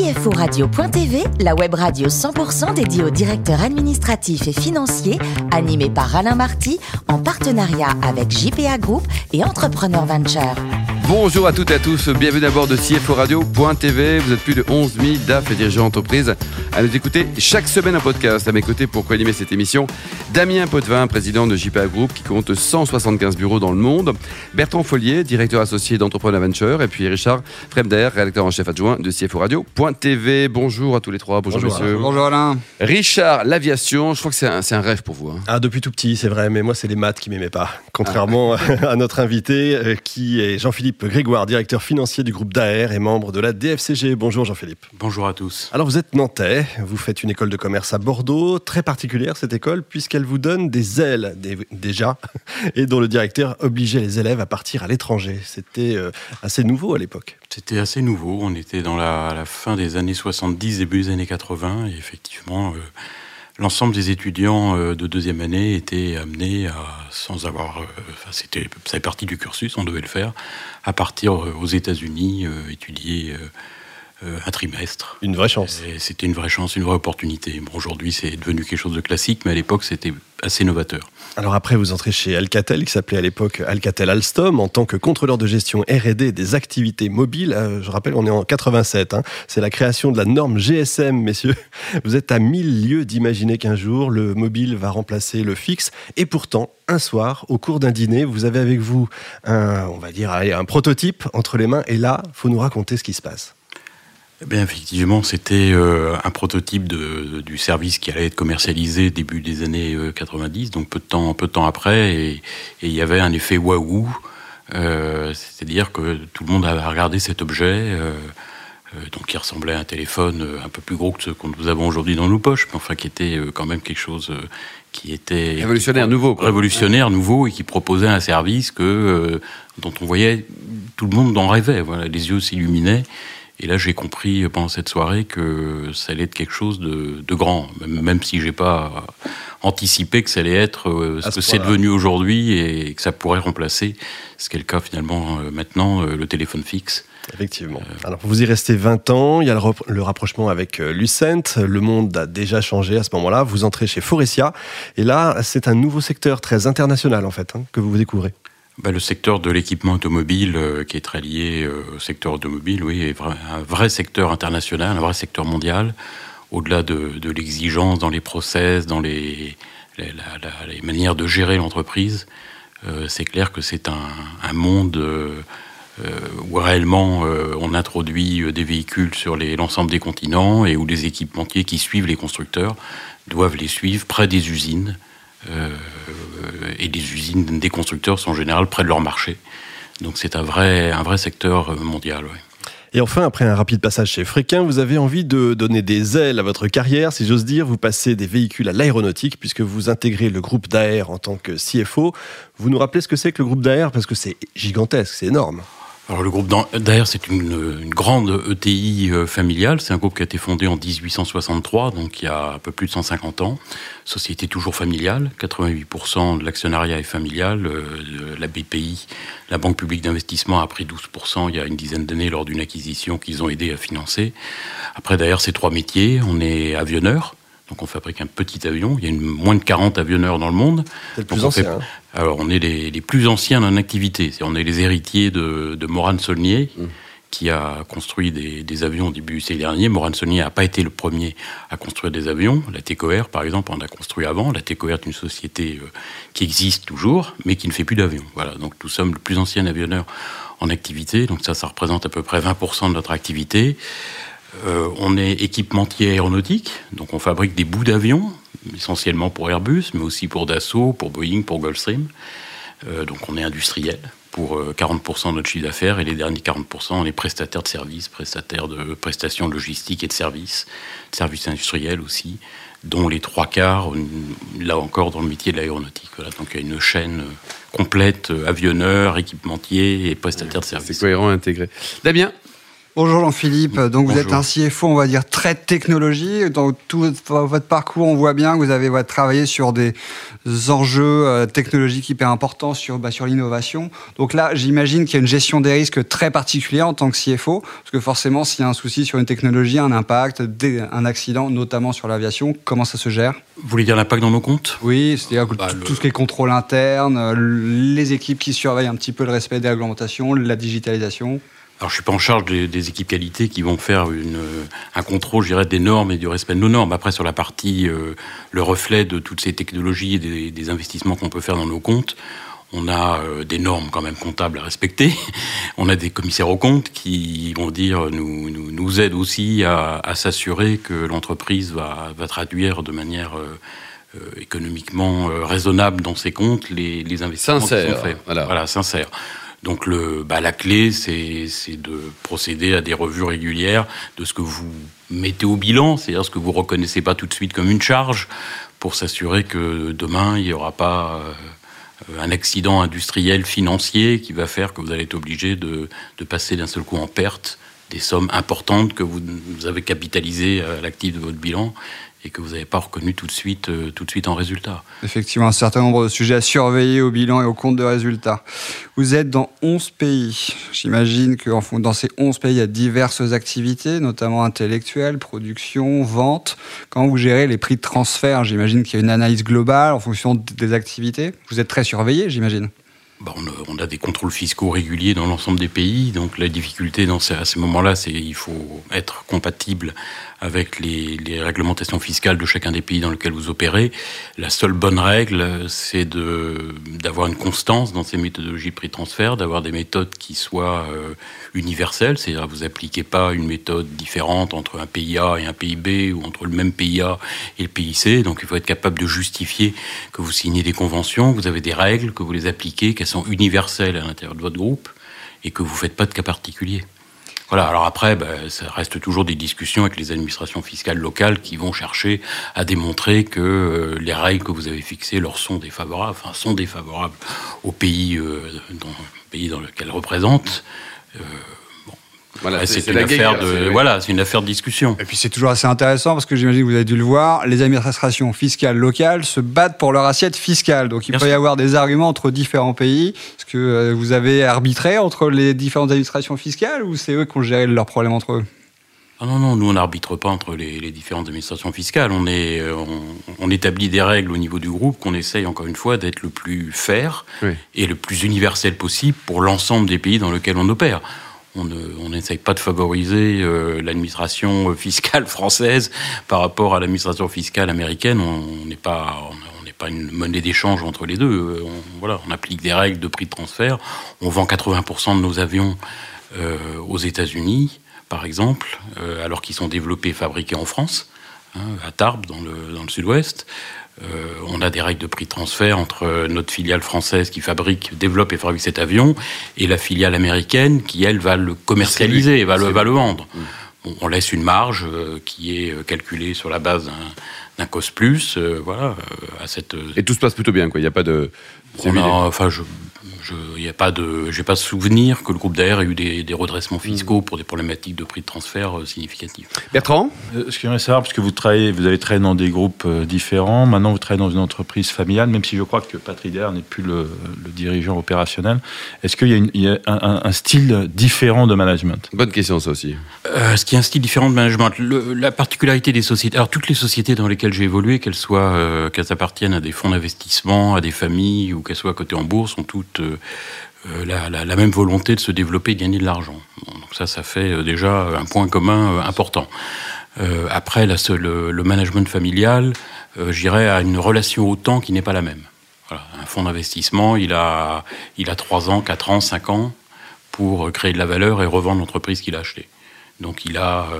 CFORadio.tv, la web radio 100% dédiée aux directeurs administratifs et financiers, animée par Alain Marty, en partenariat avec JPA Group et Entrepreneur Venture. Bonjour à toutes et à tous, bienvenue à bord de CFO Radio.tv. Vous êtes plus de 11 000 DAF et dirigeants d'entreprise à nous écouter chaque semaine un podcast. À mes côtés pour co-animer cette émission, Damien Potvin, président de JPA Group qui compte 175 bureaux dans le monde, Bertrand Follier, directeur associé d'Entrepreneur Venture, et puis Richard Fremder, rédacteur en chef adjoint de CFO Radio.tv. Bonjour à tous les trois, bonjour, messieurs. Bonjour Alain. Richard, l'aviation, je crois que c'est un, un, rêve pour vous. Hein. Ah, depuis tout petit, c'est vrai, mais moi c'est les maths qui m'aimaient pas. Contrairement ah. à notre invité euh, qui est Jean-Philippe Grégoire, directeur financier du groupe DAER et membre de la DFCG. Bonjour Jean-Philippe. Bonjour à tous. Alors vous êtes nantais, vous faites une école de commerce à Bordeaux, très particulière cette école puisqu'elle vous donne des ailes déjà et dont le directeur obligeait les élèves à partir à l'étranger. C'était euh, assez nouveau à l'époque. C'était assez nouveau, on était dans la, la, fin des années 70, début des années 80 et effectivement... Euh, l'ensemble des étudiants euh, de deuxième année étaient amenés à, sans avoir, euh, enfin, c'était, partie du cursus, on devait le faire, à partir euh, aux États-Unis, étudier un trimestre. Une vraie chance. C'était une vraie chance, une vraie opportunité. Bon, aujourd'hui, c'est devenu quelque chose de classique, mais à l'époque, c'était assez novateur. Alors après, vous entrez chez Alcatel, qui s'appelait à l'époque Alcatel Alstom, en tant que contrôleur de gestion R&D des activités mobiles. Euh, je rappelle, on est en 87. Hein. C'est la création de la norme GSM, messieurs. Vous êtes à mille lieues d'imaginer qu'un jour, le mobile va remplacer le fixe. Et pourtant, un soir, au cours d'un dîner, vous avez avec vous un, on va dire, un prototype entre les mains. Et là, faut nous raconter ce qui se passe. Eh bien, effectivement, c'était euh, un prototype de, du service qui allait être commercialisé début des années 90, euh, donc peu de temps, peu de temps après, et, il y avait un effet waouh, euh, c'est-à-dire que tout le monde avait regardé cet objet, donc qui ressemblait à un téléphone un peu plus gros que ce que nous avons aujourd'hui dans nos poches, mais enfin qui était quand même quelque chose qui était révolutionnaire nouveau, révolutionnaire nouveau, et qui proposait un service que dont on voyait tout le monde en rêvait, voilà, les yeux s'illuminaient. Et là, j'ai compris pendant cette soirée que ça allait être quelque chose de, de grand, même, si j'ai pas anticipé que ça allait être euh, ce, ce que c'est devenu aujourd'hui et que ça pourrait remplacer, ce qui est le cas finalement euh, maintenant, euh, le téléphone fixe. Effectivement. Alors, vous y restez 20 ans, il y a le, le rapprochement avec Lucent, le monde a déjà changé à ce moment-là, vous entrez chez Forestia, et là, c'est un nouveau secteur très international en fait, hein, que vous découvrez. Bah, le secteur de l'équipement automobile, euh, qui est très lié euh, au secteur automobile, oui, est un vrai secteur international, un vrai secteur mondial, au-delà de, l'exigence dans les process, dans les, la, manières de gérer l'entreprise. Euh, c'est clair que c'est un, un, monde où réellement on introduit des véhicules sur l'ensemble des continents et où les équipementiers qui suivent les constructeurs doivent les suivre près des usines et les usines des constructeurs sont en général près de leur marché. Donc c'est un vrai, un vrai secteur mondial. Ouais. Et enfin, après un rapide passage chez Fréquin, vous avez envie de donner des ailes à votre carrière, si j'ose dire. Vous passez des véhicules à l'aéronautique, puisque vous intégrez le groupe d'AR en tant que CFO. Vous nous rappelez ce que c'est que le groupe d'AR Parce que c'est gigantesque, c'est énorme. Alors le groupe d'ailleurs c'est une, une, grande ETI euh, familiale, c'est un groupe qui a été fondé en 1863, donc il y a un peu plus de 150 ans. Société toujours familiale, 88% de l'actionnariat est familial. Euh, la BPI, la Banque publique d'investissement, a pris 12% il y a une dizaine d'années lors d'une acquisition qu'ils ont aidé à financer. Après d'ailleurs ces trois métiers, on est avionneur, donc on fabrique un petit avion. Il y a une, moins de 40 avionneurs dans le monde. C'est le plus ancien. Fait, hein. Alors on est les, les, plus anciens en activité. On est les héritiers de, de Morane Saulnier, mmh. qui a construit des, des, avions au début du siècle dernier. Morane Saulnier n'a pas été le premier à construire des avions. La TECOR, par exemple, en a construit avant. La TECOR est une société euh, qui existe toujours, mais qui ne fait plus d'avions. Voilà. Donc nous sommes le plus ancien avionneur en activité. Donc ça, ça représente à peu près 20% de notre activité. Euh, on est équipementier aéronautique, donc on fabrique des bouts d'avions, essentiellement pour Airbus, mais aussi pour Dassault, pour Boeing, pour Gulfstream. Euh, donc on est industriel pour 40% euh, de notre chiffre d'affaires et les derniers 40% on est prestataire de services, prestataire de prestations logistiques et de services, de services industriels aussi, dont les trois quarts, là encore dans le métier de l'aéronautique. Voilà, donc il y a une chaîne complète, avionneur, équipementier et prestataire de services. C'est cohérent, intégré. Damien Bonjour Jean-Philippe, donc vous êtes un CFO, on va dire, très technologie. Dans tout votre parcours, on voit bien que vous avez travaillé sur des enjeux euh, technologiques hyper importants sur, bah, sur l'innovation. Donc là, j'imagine qu'il y a une gestion des risques très particulière en tant que CFO, parce que forcément, s'il y a un souci sur une technologie, un impact, un accident, notamment sur l'aviation, comment ça se gère? Vous voulez dire l'impact dans nos comptes? Oui, c'est-à-dire bah, tout, ce qui est contrôle interne, euh, les équipes qui surveillent un petit peu le respect des réglementations, la digitalisation. Alors, je suis pas en charge des, équipes qualité qui vont faire une, un contrôle, je dirais, des normes et du respect de nos normes. Après, sur la partie, euh, le reflet de toutes ces technologies et des, investissements qu'on peut faire dans nos comptes, on a euh, des normes quand même comptables à respecter. On a des commissaires aux comptes qui vont dire, nous, nous, nous aident aussi à, à s'assurer que l'entreprise va, va traduire de manière euh, économiquement raisonnable dans ses comptes les, les investissements sincère, qui sont faits. Voilà, voilà sincère. Donc le, bah, la clé, c'est de procéder à des revues régulières de ce que vous mettez au bilan, c'est-à-dire ce que vous reconnaissez pas tout de suite comme une charge, pour s'assurer que demain, il n'y aura pas euh, un accident industriel financier qui va faire que vous allez être obligé de, passer d'un seul coup en perte des sommes importantes que vous, vous avez capitalisées à l'actif de votre bilan et que vous n'avez pas reconnu tout de suite, euh, tout de suite en résultat. Effectivement, un certain nombre de sujets à surveiller au bilan et au compte de résultats. Vous êtes dans 11 pays. J'imagine que dans ces 11 pays, il y a diverses activités, notamment intellectuelles, production, vente. Quand vous gérez les prix de transfert, j'imagine qu'il y a une analyse globale en fonction des activités. Vous êtes très surveillé, j'imagine. Bon, on a des contrôles fiscaux réguliers dans l'ensemble des pays, donc la difficulté dans ces, à ces moments-là, c'est il faut être compatible avec les, réglementations fiscales de chacun des pays dans lesquels vous opérez. La seule bonne règle, c'est d'avoir une constance dans ces méthodologies de prix transfert, d'avoir des méthodes qui soient euh, universelles, c'est-à-dire vous appliquez pas une méthode différente entre un pays A et un pays B ou entre le même pays A et le pays C. Donc il faut être capable de justifier que vous signez des conventions, que vous avez des règles, que vous les appliquez, qu'elles sont universelles à l'intérieur de votre groupe et que vous faites pas de cas particuliers. Voilà, alors après, ben, ça reste toujours des discussions avec les administrations fiscales locales qui vont chercher à démontrer que euh, les règles que vous avez fixées leur sont défavorables, enfin sont défavorables au pays, euh, dans, pays dans lequel représentent. Euh, voilà, c'est une affaire de voilà, c'est une affaire de discussion. Et puis c'est toujours assez intéressant parce que j'imagine que vous avez dû le voir, les administrations fiscales locales se battent pour leur assiette fiscale. Donc il peut y avoir des arguments entre différents pays. Est-ce que euh, vous avez arbitré entre les différentes administrations fiscales ou c'est eux qui ont géré leurs problèmes entre eux? Ah non, non, nous on n'arbitre pas entre les, les, différentes administrations fiscales. On, est, euh, on, on, établit des règles au niveau du groupe qu'on essaye encore une fois d'être le plus fair oui. et le plus universel possible pour l'ensemble des pays dans lesquels on opère on n'essaye pas de favoriser euh, l'administration fiscale française par rapport à l'administration fiscale américaine. On n'est pas, on n'est pas une monnaie d'échange entre les deux. Euh, on, voilà, on applique des règles de prix de transfert. On vend 80% de nos avions euh, aux États-Unis, par exemple, euh, alors qu'ils sont développés et fabriqués en France, hein, à Tarbes, dans le, dans le sud-ouest. Euh, on a des règles de prix de transfert entre notre filiale française qui fabrique, développe et fabrique cet avion et la filiale américaine qui, elle, va le commercialiser, va le, va le vendre. Mmh. Bon, on laisse une marge euh, qui est euh, calculée sur la base d'un cost plus, euh, voilà, à cette. Et tout se passe plutôt bien, quoi. Il n'y a pas de. On a, enfin, je, n'y a pas de, j'ai pas souvenir que le groupe d'air ait eu des, des, redressements fiscaux pour des problématiques de prix de transfert euh, significatives. Bertrand, euh, ce que j'aimerais savoir, parce que vous travaillez, vous avez travaillé dans des groupes euh, différents. Maintenant, vous travaillez dans une entreprise familiale, même si je crois que Patrick Dair n'est plus le, le, dirigeant opérationnel. Est-ce qu'il y a, une, il y a un, un, style différent de management? Bonne question, ça aussi. Euh, ce qui est un style différent de management, le, la particularité des sociétés. Alors, toutes les sociétés dans lesquelles j'ai évolué, qu'elles soient, euh, qu'elles appartiennent à des fonds d'investissement, à des familles ou qu'elles soient cotées en bourse, sont toutes euh, la, la, même volonté de se développer et de gagner de l'argent. Donc ça, ça fait euh, déjà un point commun euh, important. Euh, après, le management familial, euh, j'irais à une relation au temps qui n'est pas la même. Un fonds d'investissement, il a, il a 3 ans, 4 ans, 5 ans pour créer de la valeur et revendre l'entreprise qu'il a achetée. Donc il a euh,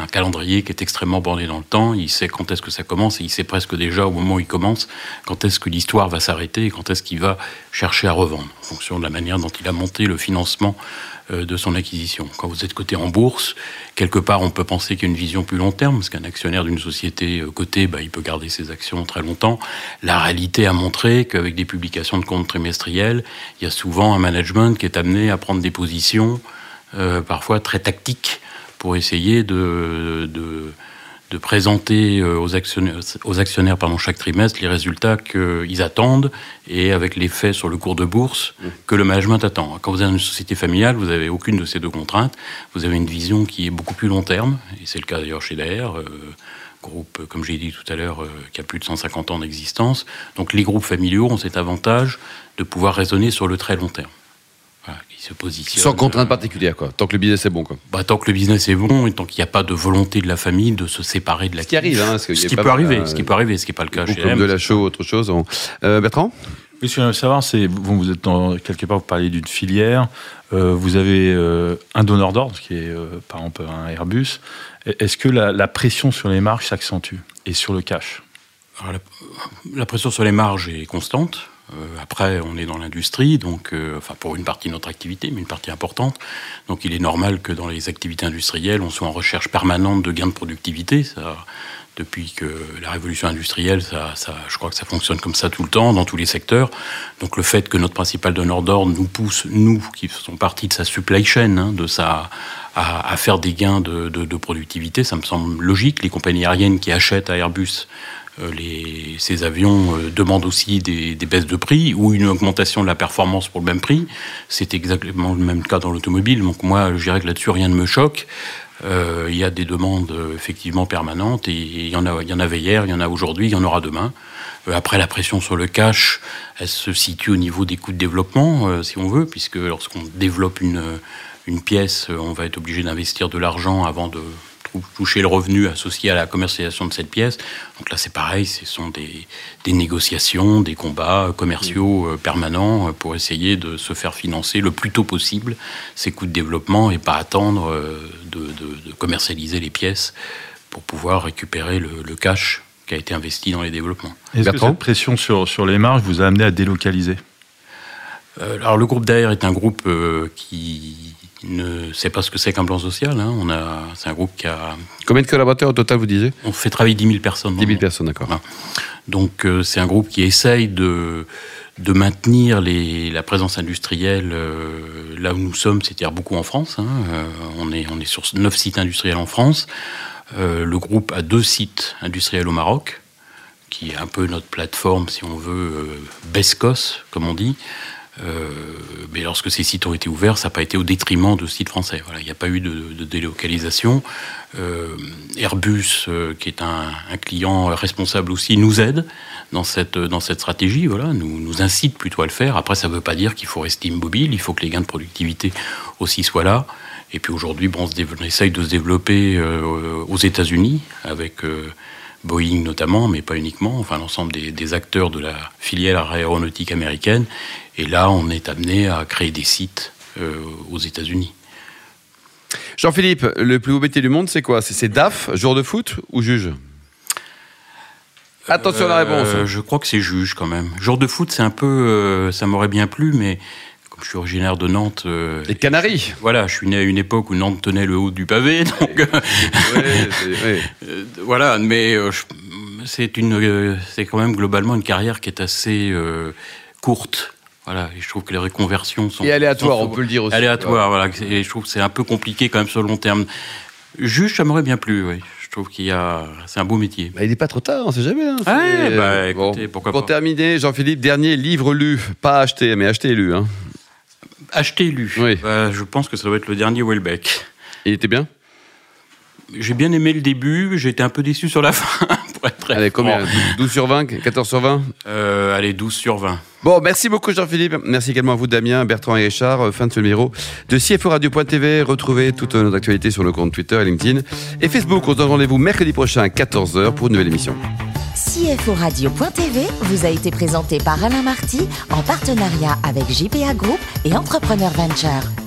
un calendrier qui est extrêmement borné dans le temps. Il sait quand est-ce que ça commence et il sait presque déjà au moment où il commence quand est-ce que l'histoire va s'arrêter et quand est-ce qu'il va chercher à revendre en fonction de la manière dont il a monté le financement euh, de son acquisition. Quand vous êtes coté en bourse, quelque part on peut penser qu'il y a une vision plus long terme parce qu'un actionnaire d'une société euh, cotée, bah, il peut garder ses actions très longtemps. La réalité a montré qu'avec des publications de comptes trimestriels, il y a souvent un management qui est amené à prendre des positions parfois très tactiques, pour essayer de, de présenter euh, aux actionnaires, aux actionnaires chaque trimestre les résultats qu'ils attendent et avec l'effet sur le cours de bourse que le management attend. Quand vous avez une société familiale, vous n'avez aucune de ces deux contraintes. Vous avez une vision qui est beaucoup plus long terme, et c'est le cas d'ailleurs chez DR, euh, groupe, comme j'ai dit tout à l'heure, euh, qui a plus de 150 ans d'existence. Donc les groupes familiaux ont cet avantage de pouvoir raisonner sur le très long terme se positionne. Sans contrainte particulière, quoi. Tant que le business est bon, quoi. Bah, tant que le business est bon et tant qu'il n'y a pas de volonté de la famille de se séparer de la. Ce qui arrive, hein, ce, qui peut arriver, ce qui peut arriver, ce qui n'est pas le cas chez Comme de la show, autre chose. Euh, Bertrand? Oui, ce que je veux savoir, c'est vous, vous êtes dans, quelque part, vous parlez d'une filière, euh, vous avez euh, un donneur d'ordre qui est par exemple un Airbus. Est-ce que la, pression sur les marges s'accentue et sur le cash? La, pression sur les marges est constante. Euh, après, on est dans l'industrie, donc, euh, enfin, pour une partie de notre activité, mais une partie importante. Donc, il est normal que dans les activités industrielles, on soit en recherche permanente de gains de productivité. Depuis que la révolution industrielle, ça, je crois que ça fonctionne comme ça tout le temps, dans tous les secteurs. Donc, le fait que notre principal donneur d'ordre nous pousse, nous, qui faisons partie de sa supply chain, hein, de sa, à, faire des gains de, productivité, ça me semble logique. Les compagnies aériennes qui achètent à Airbus les, ces avions euh, demandent aussi des, baisses de prix ou une augmentation de la performance pour le même prix. C'est exactement le même cas dans l'automobile. Donc moi, je dirais que là-dessus, rien ne me choque. Euh, il y a des demandes effectivement permanentes et il y en, a, il y en avait hier, il y en a aujourd'hui, il y en aura demain. après, la pression sur le cash, elle se situe au niveau des coûts de développement, si on veut, puisque lorsqu'on développe une pièce, on va être obligé d'investir de l'argent avant de toucher le revenu associé à la commercialisation de cette pièce. Donc là, c'est pareil, ce sont des, négociations, des combats commerciaux euh, permanents euh, pour essayer de se faire financer le plus tôt possible ces coûts de développement et pas attendre euh, de, commercialiser les pièces pour pouvoir récupérer le, cash qui a été investi dans les développements. Est-ce que cette pression sur, sur les marges vous a amené à délocaliser? Alors le groupe d'air est un groupe qui ne sait pas ce que c'est qu'un plan social. Hein. On a, c'est un groupe qui a. Combien de collaborateurs au total, vous disiez? On fait travailler 10 000 personnes. 10 000 personnes, d'accord. Donc, euh, c'est un groupe qui essaye de, de maintenir les, la présence industrielle euh, là où nous sommes, c'est-à-dire beaucoup en France. Hein. Euh, on, est, on est sur 9 sites industriels en France. le groupe a deux sites industriels au Maroc, qui est un peu notre plateforme, si on veut, BESCOS, comme on dit. Euh, mais lorsque ces sites ont été ouverts, ça n'a pas été au détriment de sites français. Il n'y a pas eu de, délocalisation. Euh, Airbus, euh, qui est un, client responsable aussi, nous aide dans cette, dans cette stratégie, voilà, nous, incite plutôt à le faire. Après, ça ne veut pas dire qu'il faut rester immobile, il faut que les gains de productivité aussi soient là. Et puis aujourd'hui, on, essaye de se développer aux États-Unis avec Boeing notamment, mais pas uniquement, enfin l'ensemble des, acteurs de la filière aéronautique américaine. Et là, on est amené à créer des sites euh, aux États-Unis. Jean-Philippe, le plus beau métier du monde, c'est quoi? C'est DAF, jour de foot ou juge? Attention à la réponse. Euh, je crois que c'est juge quand même. Jour de foot, c'est un peu, euh, ça m'aurait bien plu, mais je suis originaire de Nantes. Euh, les Canaries Voilà, je suis né à une époque où Nantes tenait le haut du pavé, donc. Euh, voilà, mais euh, c'est une, c'est quand même globalement une carrière qui est assez courte. Voilà, et je trouve que les reconversions sont. Et aléatoires, on peut le dire aussi. Aléatoires, voilà. Et je trouve que c'est un peu compliqué quand même sur le long terme. Juge, ça m'aurait bien plu, oui. Je trouve qu'il y a, c'est un beau métier. Bah, il n'est pas trop tard, on sait jamais. Hein. bah, écoutez, pourquoi Pour terminer, Jean-Philippe, dernier livre lu, pas acheté, mais acheté et lu. Hein. Acheté lu. Oui. Bah, je pense que ça doit être le dernier Welbeck. Il était bien? J'ai bien aimé le début, j'ai été un peu déçu sur la fin. Pour être très allez, combien? 12 sur 20 14 sur 20 euh, Allez, 12 sur 20. Bon, merci beaucoup Jean-Philippe. Merci également à vous Damien, Bertrand et Richard. Euh, fin de ce numéro de CFO Radio.tv. Retrouvez toutes nos actualités sur nos comptes Twitter, LinkedIn et Facebook. On se donne rendez-vous mercredi prochain à 14h pour une nouvelle émission. CFO Radio.tv vous a été présenté par Alain Marty en partenariat avec JPA Group et Entrepreneur Venture.